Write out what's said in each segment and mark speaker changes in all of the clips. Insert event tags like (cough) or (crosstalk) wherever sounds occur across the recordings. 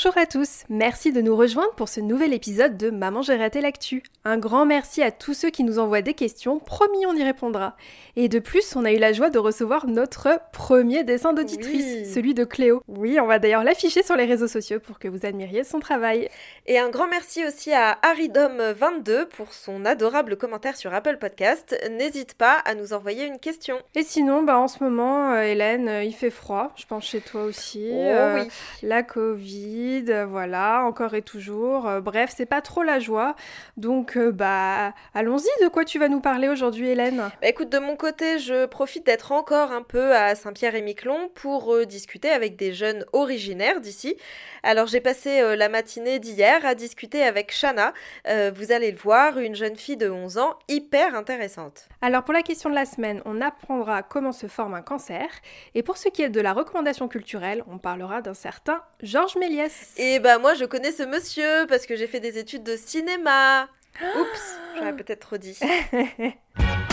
Speaker 1: Bonjour à tous, merci de nous rejoindre pour ce nouvel épisode de Maman j'ai raté l'actu. Un grand merci à tous ceux qui nous envoient des questions, promis on y répondra. Et de plus, on a eu la joie de recevoir notre premier dessin d'auditrice, celui de Cléo. Oui, on va d'ailleurs l'afficher sur les réseaux sociaux pour que vous admiriez son travail.
Speaker 2: Et un grand merci aussi à Haridom22 pour son adorable commentaire sur Apple Podcast. N'hésite pas à nous envoyer une question.
Speaker 1: Et sinon, bah en ce moment, euh, Hélène, euh, il fait froid, je pense chez toi aussi.
Speaker 2: Oh, euh, oui.
Speaker 1: La Covid voilà, encore et toujours. Euh, bref, c'est pas trop la joie. Donc, euh, bah, allons-y. De quoi tu vas nous parler aujourd'hui, Hélène?
Speaker 2: Bah, Écoute, de mon côté, je profite d'être encore un peu à Saint-Pierre-et-Miquelon pour euh, discuter avec des jeunes originaires d'ici. Alors, j'ai passé la matinée d'hier à discuter avec Shana. vous allez le voir, une jeune fille de 11 ans hyper intéressante.
Speaker 1: Alors, pour la question de la semaine, on apprendra comment se forme un cancer. Et pour ce qui est de la recommandation culturelle, on parlera d'un certain Georges Méliès.
Speaker 2: Et bah moi je connais ce monsieur parce que j'ai fait des études de cinéma. Oups, j'aurais peut-être dit. (laughs)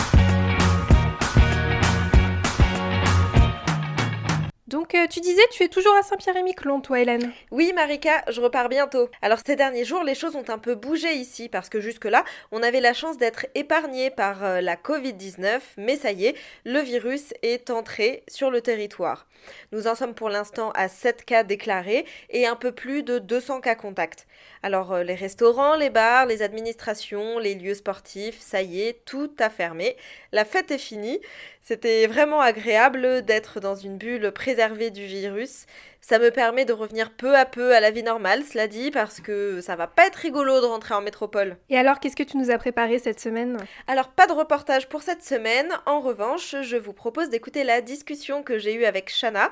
Speaker 1: Donc euh, tu disais, tu es toujours à Saint-Pierre-et-Miquelon, toi Hélène
Speaker 2: Oui Marika, je repars bientôt. Alors ces derniers jours, les choses ont un peu bougé ici parce que jusque-là, on avait la chance d'être épargné par euh, la Covid-19, mais ça y est, le virus est entré sur le territoire. Nous en sommes pour l'instant à 7 cas déclarés et un peu plus de 200 cas contacts. Alors euh, les restaurants, les bars, les administrations, les lieux sportifs, ça y est, tout a fermé. La fête est finie. C'était vraiment agréable d'être dans une bulle préservée du virus. Ça me permet de revenir peu à peu à la vie normale, cela dit, parce que ça va pas être rigolo de rentrer en métropole.
Speaker 1: Et alors, qu'est-ce que tu nous as préparé cette semaine?
Speaker 2: Alors, pas de reportage pour cette semaine. En revanche, je vous propose d'écouter la discussion que j'ai eue avec Shana,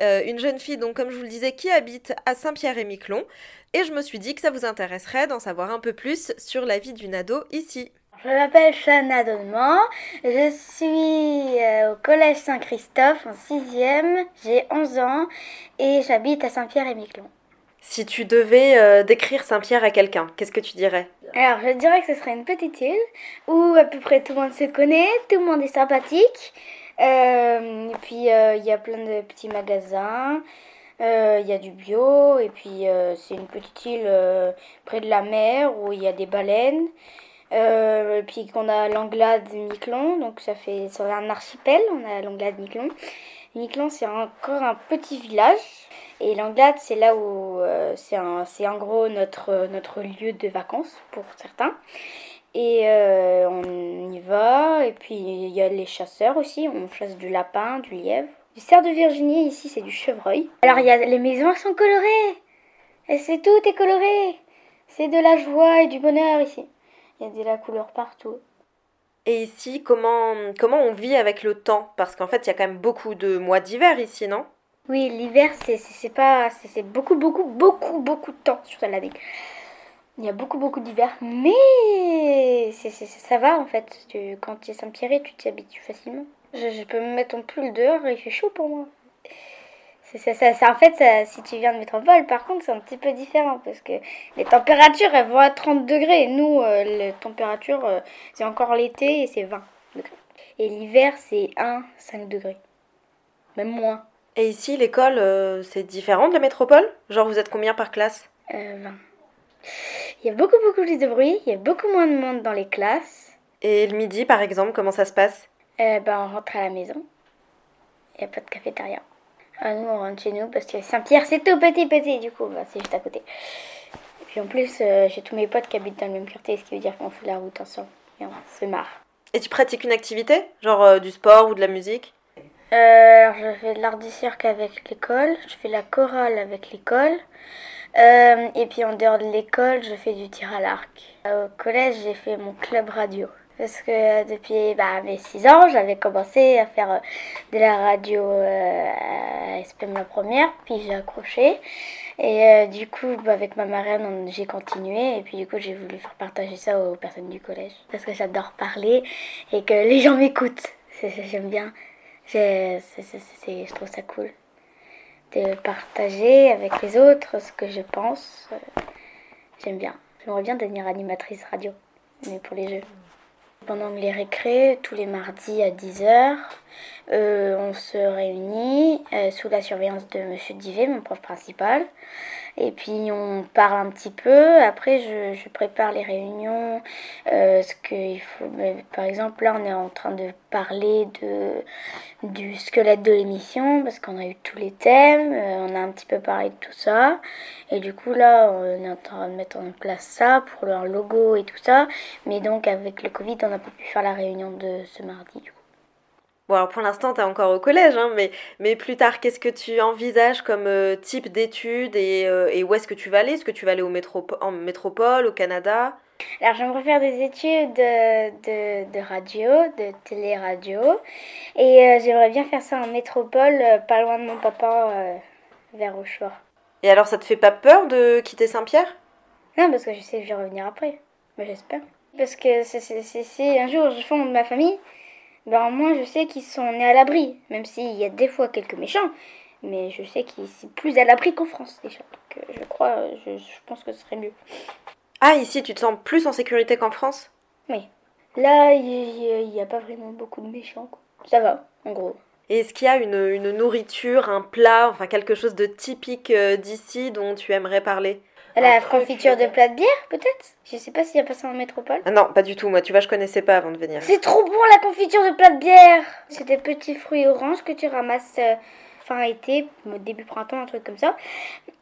Speaker 2: euh, une jeune fille, donc comme je vous le disais, qui habite à Saint-Pierre-et-Miquelon. Et je me suis dit que ça vous intéresserait d'en savoir un peu plus sur la vie d'une ado ici.
Speaker 3: Je m'appelle Chana Donnement, je suis euh, au collège Saint-Christophe en 6e, j'ai 11 ans et j'habite à Saint-Pierre-et-Miquelon.
Speaker 2: Si tu devais euh, décrire Saint-Pierre à quelqu'un, qu'est-ce que tu dirais?
Speaker 3: Alors je dirais que ce serait une petite île où à peu près tout le monde se connaît, tout le monde est sympathique, euh, et puis il y a plein de petits magasins, il y a du bio, et puis c'est une petite île près de la mer où il y a des baleines. Euh, puis qu'on a l'Anglade Miquelon, donc ça fait sur un archipel, on a l'Anglade Miquelon. Miquelon c'est encore un petit village et l'Anglade c'est là où euh, c'est en gros notre, notre lieu de vacances pour certains. Et euh, on y va, et puis il y a les chasseurs aussi, on chasse du lapin, du lièvre. Du cerf de Virginie, ici c'est du chevreuil. Alors il y a, les maisons sont colorées, et c'est tout est coloré. C'est de la joie et du bonheur ici. Il y a de la couleur partout.
Speaker 2: Et ici, comment, comment on vit avec le temps? Parce qu'en fait, il y a quand même beaucoup de mois d'hiver ici, non?
Speaker 3: Oui, l'hiver, c'est pas. C'est beaucoup, beaucoup, beaucoup, beaucoup de temps sur l'année. Il y a beaucoup, beaucoup d'hiver. Mais ça va en fait. quand tu es Saint-Pierre, tu t'y habitues facilement. Je, je, peux me mettre en pull dehors et il fait chaud pour moi. C'est ça, ça, en fait, si tu viens de métropole, par contre, c'est un petit peu différent parce que les températures, elles vont à 30 degrés. Nous, euh, les températures, euh, c'est encore l'été et c'est 20 degrés. Et l'hiver, c'est 1, 5 degrés. Même moins.
Speaker 2: Et ici, l'école, euh, c'est différent de la métropole? Genre, vous êtes combien par classe?
Speaker 3: 20. Il y a beaucoup, beaucoup plus de bruit, il y a beaucoup moins de monde dans les classes.
Speaker 2: Et le midi, par exemple, comment ça se passe?
Speaker 3: Ben, On rentre à la maison. Il n'y a pas de cafétéria. Ah, nous, on rentre chez nous parce que Saint-Pierre, c'est tout petit, petit, du coup, bah, c'est juste à côté. Et puis en plus, euh, j'ai tous mes potes qui habitent dans le même quartier, ce qui veut dire qu'on fait la route ensemble. Et on se marre.
Speaker 2: Et tu pratiques une activité Genre euh, du sport ou de la musique?
Speaker 3: Euh, Je fais de l'art du cirque avec l'école, je fais la chorale avec l'école. et puis en dehors de l'école, je fais du tir à l'arc. Au collège, j'ai fait mon club radio. Parce que depuis bah, mes 6 ans, j'avais commencé à faire euh, de la radio euh, à SPM la première, puis j'ai accroché. Et euh, du coup, bah, avec ma marraine, j'ai continué. Et puis du coup, j'ai voulu faire partager ça aux personnes du collège. Parce que j'adore parler et que les gens m'écoutent. J'aime bien. je trouve ça cool de partager avec les autres ce que je pense. J'aime bien. J'aimerais bien devenir animatrice radio, mais pour les jeux. Pendant les récrés, tous les mardis à 10h, euh, on se réunit euh, sous la surveillance de Monsieur Divet, mon prof principal. Et puis on parle un petit peu. Après, je, prépare les réunions. Euh, ce qu'il faut. par exemple, là, on est en train de parler de du squelette de l'émission parce qu'on a eu tous les thèmes. on a un petit peu parlé de tout ça. Et du coup, là, on est en train de mettre en place ça pour leur logo et tout ça. Mais donc, avec le Covid, on n'a pas pu faire la réunion de ce mardi. Du coup.
Speaker 2: Bon, alors pour l'instant, tu es encore au collège, hein, mais, mais plus tard, qu'est-ce que tu envisages comme euh, type d'études et, euh, et, où est-ce que tu vas aller? Est-ce que tu vas aller au en métropole, au Canada?
Speaker 3: Alors, j'aimerais faire des études de, de, radio, de télé-radio. Et euh, j'aimerais bien faire ça en métropole, pas loin de mon papa, vers Rochefort.
Speaker 2: Et alors, ça te fait pas peur de quitter Saint-Pierre?
Speaker 3: Non, parce que je sais que je vais revenir après. Mais j'espère. Parce que si un jour je fonde ma famille, ben moi je sais qu'ils sont nés à l'abri, même s'il y a des fois quelques méchants, mais je sais qu'ils sont plus à l'abri qu'en France déjà. Donc euh, je crois, je, pense que ce serait mieux.
Speaker 2: Ah, ici tu te sens plus en sécurité qu'en France?
Speaker 3: Oui. Là, il n'y a, pas vraiment beaucoup de méchants. Quoi. Ça va, en gros.
Speaker 2: Est-ce qu'il y a une, une, nourriture, un plat, enfin quelque chose de typique euh, d'ici dont tu aimerais parler?
Speaker 3: La confiture de plat de bière, peut-être? Je sais pas s'il y a pas ça en métropole.
Speaker 2: Ah non, pas du tout. Moi, tu vois, je connaissais pas avant de venir.
Speaker 3: C'est trop bon la confiture de plat de bière C'est des petits fruits oranges que tu ramasses euh, fin été, début printemps, un truc comme ça.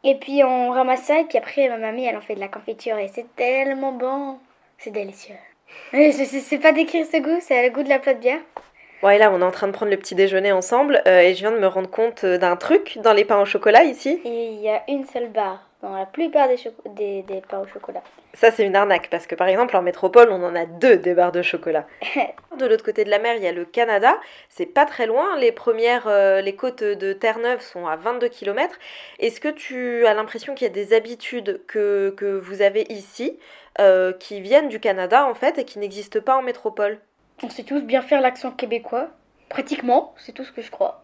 Speaker 3: Et puis on ramasse ça, et puis après, ma mamie, elle en fait de la confiture, et c'est tellement bon. C'est délicieux. (laughs) Je sais pas décrire ce goût, c'est le goût de la plat de bière.
Speaker 2: Ouais, là, on est en train de prendre le petit déjeuner ensemble, euh, et je viens de me rendre compte euh, d'un truc dans les pains au chocolat ici.
Speaker 3: Il y a une seule barre dans la plupart des, des, des pains au chocolat.
Speaker 2: Ça, c'est une arnaque parce que par exemple, en métropole, on en a deux des barres de chocolat. (laughs) de l'autre côté de la mer, il y a le Canada. C'est pas très loin. Les premières, euh, les côtes de Terre-Neuve sont à 22 km. Est-ce que tu as l'impression qu'il y a des habitudes que, que vous avez ici euh, qui viennent du Canada en fait et qui n'existent pas en métropole?
Speaker 3: On sait tous bien faire l'accent québécois. Pratiquement, c'est tout ce que je crois.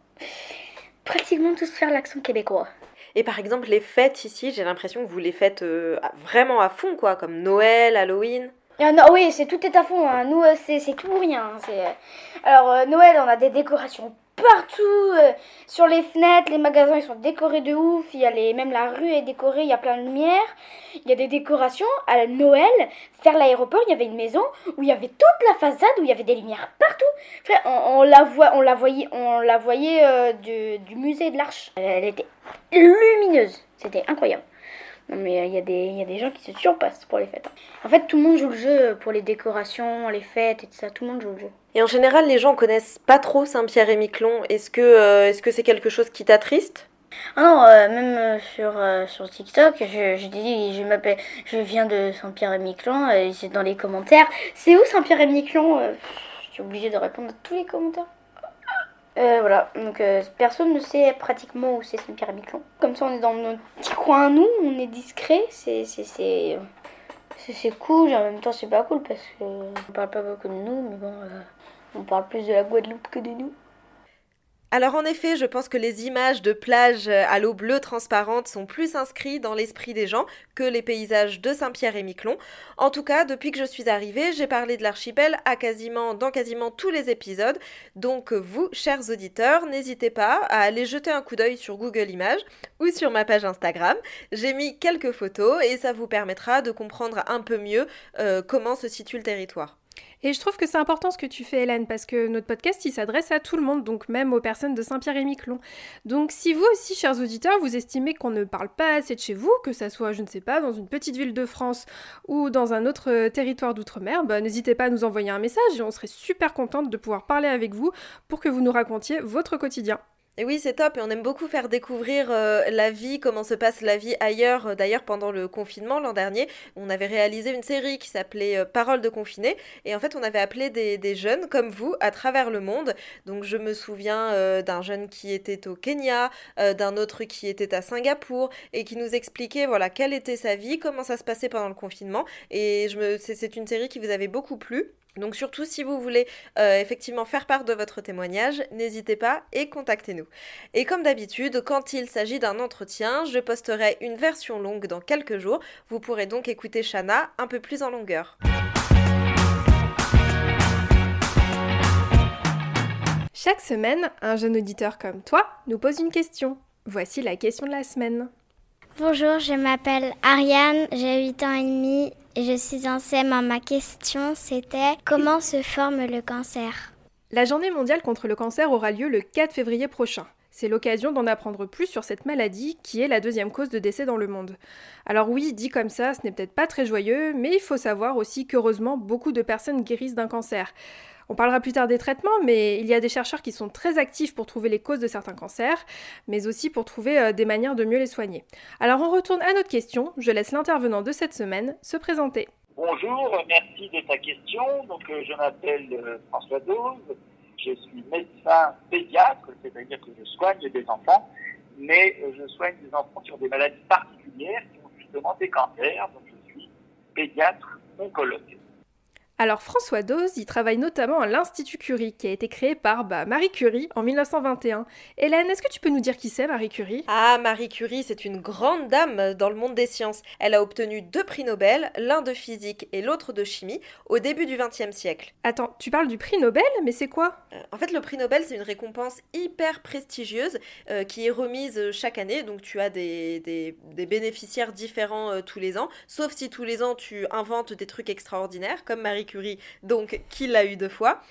Speaker 3: Pratiquement tous faire l'accent québécois.
Speaker 2: Et par exemple, les fêtes ici, j'ai l'impression que vous les faites euh, vraiment à fond, quoi, comme Noël, Halloween.
Speaker 3: Ah non, oui, c'est tout est à fond. Hein. Nous, euh, c'est tout ou rien. Hein. Euh, alors, Noël, on a des décorations partout. Euh, sur les fenêtres, les magasins ils sont décorés de ouf. Il y a les, même la rue est décorée, il y a plein de lumière. Il y a des décorations. À Noël, vers l'aéroport, il y avait une maison où il y avait toute la façade où il y avait des lumières partout. on, la voit, on la voyait, on la voyait euh, du, du musée de l'Arche. Elle était lumineuse. C'était incroyable. Non mais euh, il y, a des, y a des gens qui se surpassent pour les fêtes. En fait, tout le monde joue le jeu pour les décorations, les fêtes et tout ça. Tout le monde joue le jeu.
Speaker 2: Et en général, les gens connaissent pas trop Saint-Pierre et Miquelon. Est-ce que euh, est-ce que c'est quelque chose qui t'attriste?
Speaker 3: Ah non, euh, même sur, sur TikTok, je, dis, je m'appelle, je viens de Saint-Pierre et c'est dans les commentaires. C'est où Saint-Pierre et Miquelon Je suis obligée de répondre à tous les commentaires. Euh, voilà, donc euh, personne ne sait pratiquement où c'est Saint-Pierre et Miquelon. Comme ça, on est dans notre petit coin, nous, on est discret, c'est c'est cool, et en même temps, c'est pas cool parce qu'on parle pas beaucoup de nous, mais bon, euh, on parle plus de la Guadeloupe que de nous.
Speaker 2: Alors en effet, je pense que les images de plages euh, à l'eau bleue transparente sont plus inscrites dans l'esprit des gens que les paysages de Saint-Pierre et Miquelon. En tout cas, depuis que je suis arrivée, j'ai parlé de l'archipel à quasiment, dans quasiment tous les épisodes. Donc vous, chers auditeurs, n'hésitez pas à aller jeter un coup d'œil sur Google Images ou sur ma page Instagram. J'ai mis quelques photos et ça vous permettra de comprendre un peu mieux euh, comment se situe le territoire.
Speaker 1: Et je trouve que c'est important ce que tu fais, Hélène, parce que notre podcast, il s'adresse à tout le monde, donc même aux personnes de Saint-Pierre et Miquelon. Donc si vous aussi, chers auditeurs, vous estimez qu'on ne parle pas assez de chez vous, que ça soit, je ne sais pas, dans une petite ville de France ou dans un autre euh, territoire d'outre-mer, bah, n'hésitez pas à nous envoyer un message et on serait super contente de pouvoir parler avec vous pour que vous nous racontiez votre quotidien.
Speaker 2: Et oui, c'est top et on aime beaucoup faire découvrir euh, la vie, comment se passe la vie ailleurs. D'ailleurs, pendant le confinement l'an dernier, on avait réalisé une série qui s'appelait euh, Paroles de confinés et en fait, on avait appelé des, jeunes comme vous à travers le monde. Donc, je me souviens euh, d'un jeune qui était au Kenya, d'un autre qui était à Singapour et qui nous expliquait voilà quelle était sa vie, comment ça se passait pendant le confinement. Et je me, c'est une série qui vous avait beaucoup plu. Donc surtout si vous voulez euh, effectivement faire part de votre témoignage, n'hésitez pas et contactez-nous. Et comme d'habitude, quand il s'agit d'un entretien, je posterai une version longue dans quelques jours. Vous pourrez donc écouter Shana un peu plus en longueur.
Speaker 1: Chaque semaine, un jeune auditeur comme toi nous pose une question. Voici la question de la semaine.
Speaker 4: Bonjour, je m'appelle Ariane, j'ai 8 ans et demi je suis en CM1. Ma question c'était comment se forme le cancer?
Speaker 1: La journée mondiale contre le cancer aura lieu le 4 février prochain. C'est l'occasion d'en apprendre plus sur cette maladie qui est la deuxième cause de décès dans le monde. Alors oui, dit comme ça, ce n'est peut-être pas très joyeux, mais il faut savoir aussi qu'heureusement, beaucoup de personnes guérissent d'un cancer. On parlera plus tard des traitements, mais il y a des chercheurs qui sont très actifs pour trouver les causes de certains cancers, mais aussi pour trouver euh, des manières de mieux les soigner. Alors on retourne à notre question, je laisse l'intervenant de cette semaine se présenter.
Speaker 5: Bonjour, merci de ta question. Donc, euh, je m'appelle euh, François Dose, je suis médecin pédiatre, c'est-à-dire que je soigne des enfants, mais je soigne des enfants sur des maladies particulières qui ont justement des cancers, donc je suis pédiatre oncologue.
Speaker 1: Alors François Dose y travaille notamment à l'Institut Curie, qui a été créé par bah, Marie Curie en 1921. Hélène, est-ce que tu peux nous dire qui c'est Marie Curie?
Speaker 2: Ah, Marie Curie, c'est une grande dame dans le monde des sciences. Elle a obtenu deux prix Nobel, l'un de physique et l'autre de chimie, au début du XXe siècle.
Speaker 1: Attends, tu parles du prix Nobel, mais c'est quoi?
Speaker 2: Euh, En fait, le prix Nobel, c'est une récompense hyper prestigieuse euh, qui est remise chaque année, donc tu as des, des, bénéficiaires différents euh, tous les ans, sauf si tous les ans tu inventes des trucs extraordinaires, comme Marie Curie, donc qui l'a eu deux fois.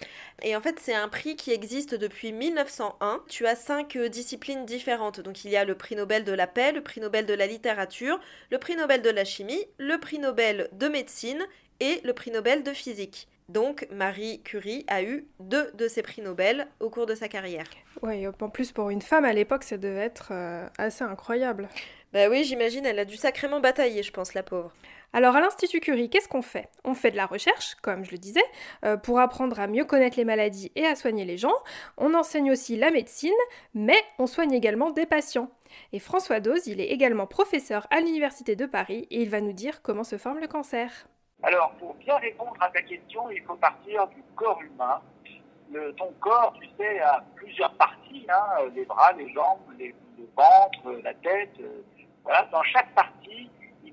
Speaker 2: Et en fait, c'est un prix qui existe depuis 1901. Tu as cinq euh, disciplines différentes. Donc il y a le prix Nobel de la paix, le prix Nobel de la littérature, le prix Nobel de la chimie, le prix Nobel de médecine et le prix Nobel de physique. Donc Marie Curie a eu deux de ces prix Nobel au cours de sa carrière.
Speaker 1: Oui, en plus pour une femme à l'époque, ça devait être euh, assez incroyable.
Speaker 2: Bah oui, j'imagine, elle a dû sacrément batailler, je pense, la pauvre.
Speaker 1: Alors à l'Institut Curie, qu'est-ce qu'on fait? On fait de la recherche, comme je le disais, euh, pour apprendre à mieux connaître les maladies et à soigner les gens. On enseigne aussi la médecine, mais on soigne également des patients. Et François Dose, il est également professeur à l'Université de Paris et il va nous dire comment se forme le cancer.
Speaker 5: Alors pour bien répondre à ta question, il faut partir du corps humain. ton corps, tu sais, a plusieurs parties, hein, les bras, les jambes, le ventre, la tête. Euh, voilà, dans chaque partie,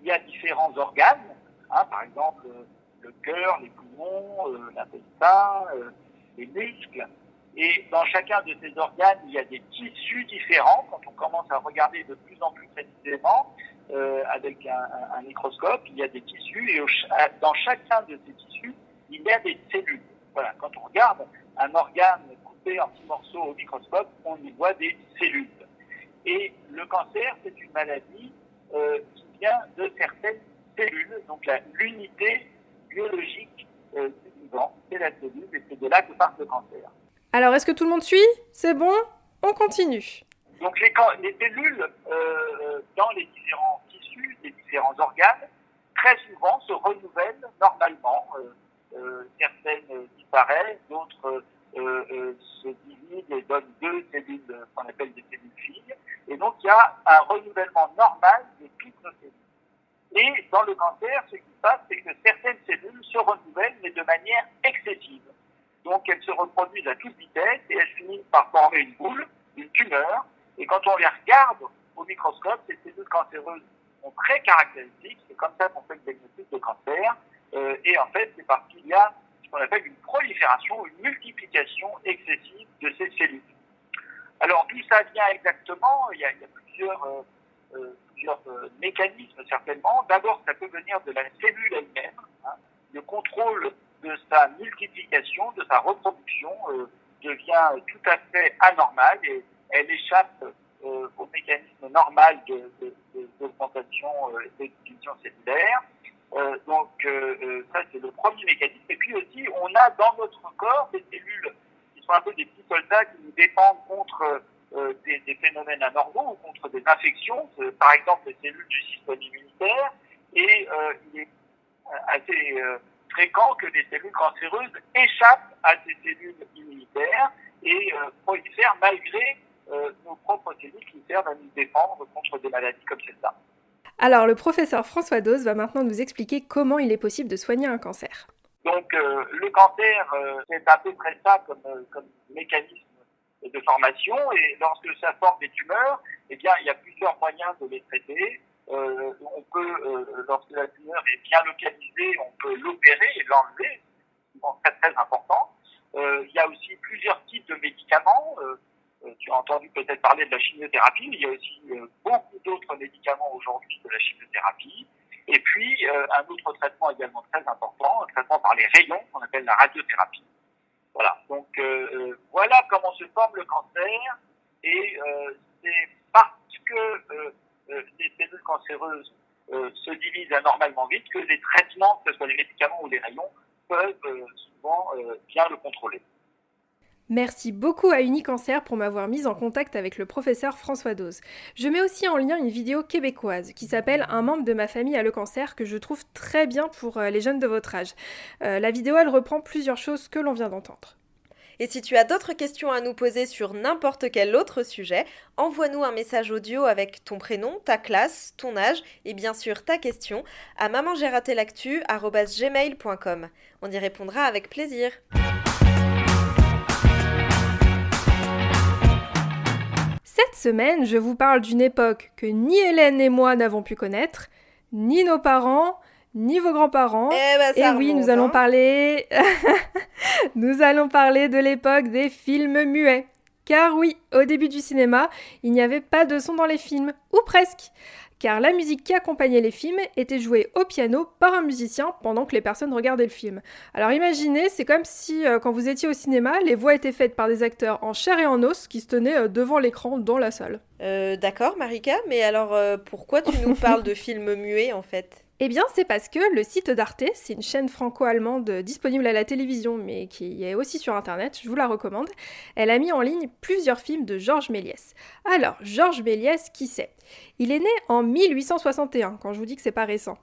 Speaker 5: il y a différents organes, hein, par exemple le cœur, les poumons, euh, l'intestin, euh, les muscles. Et dans chacun de ces organes, il y a des tissus différents. Quand on commence à regarder de plus en plus précisément euh, avec un, microscope, il y a des tissus et dans chacun de ces tissus, il y a des cellules. Voilà, quand on regarde un organe coupé en petits morceaux au microscope, on y voit des cellules. Et le cancer, c'est une maladie euh, de certaines cellules. Donc l'unité biologique euh, du vivant, c'est la cellule, et c'est de là que part le cancer.
Speaker 1: Alors, est-ce que tout le monde suit? C'est bon? On continue.
Speaker 5: Donc les, les cellules euh, dans les différents tissus, les différents organes, très souvent se renouvellent normalement. Euh, certaines disparaissent, d'autres se divisent et donnent deux cellules qu'on appelle des cellules filles. Et donc il y a un renouvellement normal de toutes nos cellules. Et dans le cancer, ce qui se passe, c'est que certaines cellules se renouvellent, mais de manière excessive. Donc elles se reproduisent à toute vitesse et elles finissent par former une boule, une tumeur. Et quand on les regarde au microscope, ces cellules cancéreuses sont très caractéristiques. C'est comme ça qu'on fait le diagnostic de cancer. Euh, et en fait, c'est parce qu'il y a ce qu'on appelle une prolifération, une multiplication excessive de ces cellules. Alors d'où ça vient exactement il y, a, plusieurs euh, euh, euh, mécanismes certainement. D'abord, ça peut venir de la cellule elle-même. Hein. Le contrôle de sa multiplication, de sa reproduction devient tout à fait anormal et elle échappe euh, au mécanisme normal d'augmentation de, de, cellulaire. donc ça, c'est le premier mécanisme. Et puis aussi, on a dans notre corps des cellules un peu des petits soldats qui nous défendent contre des, phénomènes anormaux ou contre des infections, par exemple les cellules du système immunitaire, et il est assez fréquent que des cellules cancéreuses échappent à ces cellules immunitaires et prolifèrent malgré nos propres cellules qui servent à nous défendre contre des maladies comme celle-là.
Speaker 1: Alors, le professeur François Dose va maintenant nous expliquer comment il est possible de soigner un cancer.
Speaker 5: Donc, euh, le cancer, euh, c'est à peu près ça comme, euh, comme, mécanisme de formation. Et lorsque ça forme des tumeurs, eh bien, il y a plusieurs moyens de les traiter. on peut, lorsque la tumeur est bien localisée, on peut l'opérer et l'enlever, c'est très très important. il y a aussi plusieurs types de médicaments. Euh, tu as entendu peut-être parler de la chimiothérapie, mais il y a aussi euh, beaucoup d'autres médicaments aujourd'hui de la chimiothérapie. Et puis, euh, un autre traitement également très important, un traitement par les rayons, qu'on appelle la radiothérapie. Voilà, donc voilà comment se forme le cancer. Et c'est parce que les cellules cancéreuses se divisent anormalement vite que les traitements, que ce soit les médicaments ou les rayons, peuvent souvent bien le contrôler.
Speaker 1: Merci beaucoup à Unicancer pour m'avoir mise en contact avec le professeur François Dose. Je mets aussi en lien une vidéo québécoise qui s'appelle Un membre de ma famille a le cancer que je trouve très bien pour euh, les jeunes de votre âge. Euh, la vidéo elle reprend plusieurs choses que l'on vient d'entendre.
Speaker 2: Et si tu as d'autres questions à nous poser sur n'importe quel autre sujet, envoie-nous un message audio avec ton prénom, ta classe, ton âge et bien sûr ta question à mamangératelactu.gmail.com. On y répondra avec plaisir.
Speaker 1: Semaine, je vous parle d'une époque que ni Hélène et moi n'avons pu connaître, ni nos parents, ni vos grands-parents.
Speaker 2: Eh ben, et
Speaker 1: oui, nous allons
Speaker 2: hein.
Speaker 1: parler (laughs) nous allons parler de l'époque des films muets. Car oui, au début du cinéma, il n'y avait pas de son dans les films, ou presque car la musique qui accompagnait les films était jouée au piano par un musicien pendant que les personnes regardaient le film. Alors imaginez, c'est comme si euh, quand vous étiez au cinéma, les voix étaient faites par des acteurs en chair et en os qui se tenaient euh, devant l'écran dans la salle.
Speaker 2: Euh, D'accord, Marika, mais alors pourquoi tu nous (laughs) parles de films muets en fait?
Speaker 1: Eh bien, c'est parce que le site d'Arte, c'est une chaîne franco-allemande disponible à la télévision, mais qui est aussi sur Internet, je vous la recommande, elle a mis en ligne plusieurs films de Georges Méliès. Alors, Georges Méliès, qui c'est? Il est né en 1861, quand je vous dis que c'est pas récent.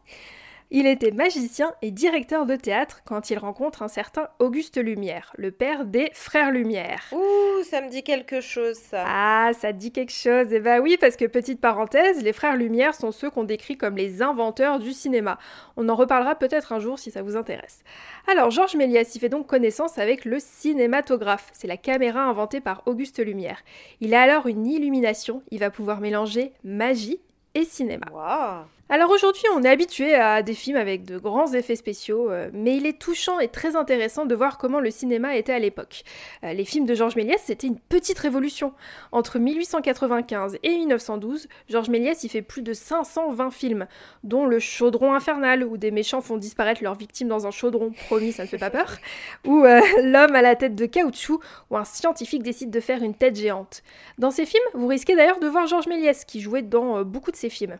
Speaker 1: Il était magicien et directeur de théâtre quand il rencontre un certain Auguste Lumière, le père des frères Lumière.
Speaker 2: Ouh, ça me dit quelque chose ça.
Speaker 1: Ah, ça dit quelque chose. Eh bah oui, parce que petite parenthèse, les frères Lumière sont ceux qu'on décrit comme les inventeurs du cinéma. On en reparlera peut-être un jour si ça vous intéresse. Alors, Georges Méliès y fait donc connaissance avec le cinématographe. C'est la caméra inventée par Auguste Lumière. Il a alors une illumination, il va pouvoir mélanger magie et cinéma.
Speaker 2: Wow.
Speaker 1: Alors aujourd'hui, on est habitué à des films avec de grands effets spéciaux, euh, mais il est touchant et très intéressant de voir comment le cinéma était à l'époque. Euh, les films de Georges Méliès, c'était une petite révolution. Entre 1895 et 1912, Georges Méliès y fait plus de 520 films, dont Le Chaudron infernal, où des méchants font disparaître leurs victimes dans un chaudron, promis, ça ne fait pas peur, ou euh, (laughs) L'homme à la tête de caoutchouc, où un scientifique décide de faire une tête géante. Dans ces films, vous risquez d'ailleurs de voir Georges Méliès, qui jouait dans beaucoup de ces films.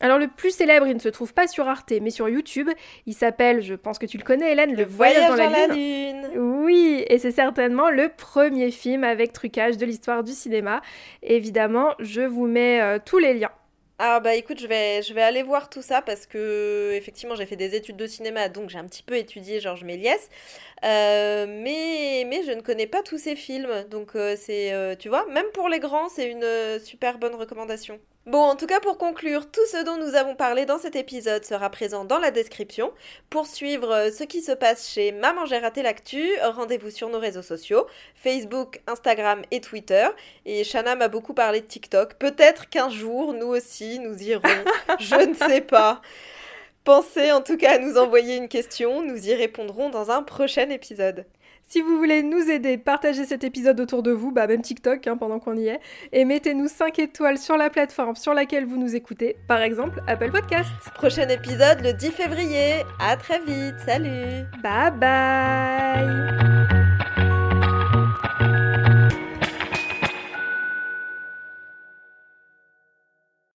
Speaker 1: Alors le plus célèbre, il ne se trouve pas sur Arte, mais sur YouTube. Il s'appelle, je pense que tu le connais Hélène,
Speaker 2: Le, Voyage, dans, la, lune.
Speaker 1: Oui, et c'est certainement le premier film avec trucage de l'histoire du cinéma. Évidemment, je vous mets euh, tous les liens.
Speaker 2: Ah bah écoute, je vais, je vais aller voir tout ça parce que effectivement j'ai fait des études de cinéma, donc j'ai un petit peu étudié Georges Méliès. Euh, mais, mais je ne connais pas tous ces films, donc euh, c'est, tu vois, même pour les grands, c'est une super bonne recommandation. Bon, en tout cas, pour conclure, tout ce dont nous avons parlé dans cet épisode sera présent dans la description. Pour suivre euh, ce qui se passe chez Maman j'ai raté l'actu, rendez-vous sur nos réseaux sociaux, Facebook, Instagram et Twitter. Et Shana m'a beaucoup parlé de TikTok. Peut-être qu'un jour, nous aussi, nous irons. (laughs) Je ne sais pas. Pensez en tout cas à nous envoyer une question, nous y répondrons dans un prochain épisode.
Speaker 1: Si vous voulez nous aider, partagez cet épisode autour de vous, bah même TikTok hein, pendant qu'on y est, et mettez-nous 5 étoiles sur la plateforme sur laquelle vous nous écoutez, par exemple Apple Podcast.
Speaker 2: Prochain épisode le 10 février. À très vite. Salut.
Speaker 1: Bye bye.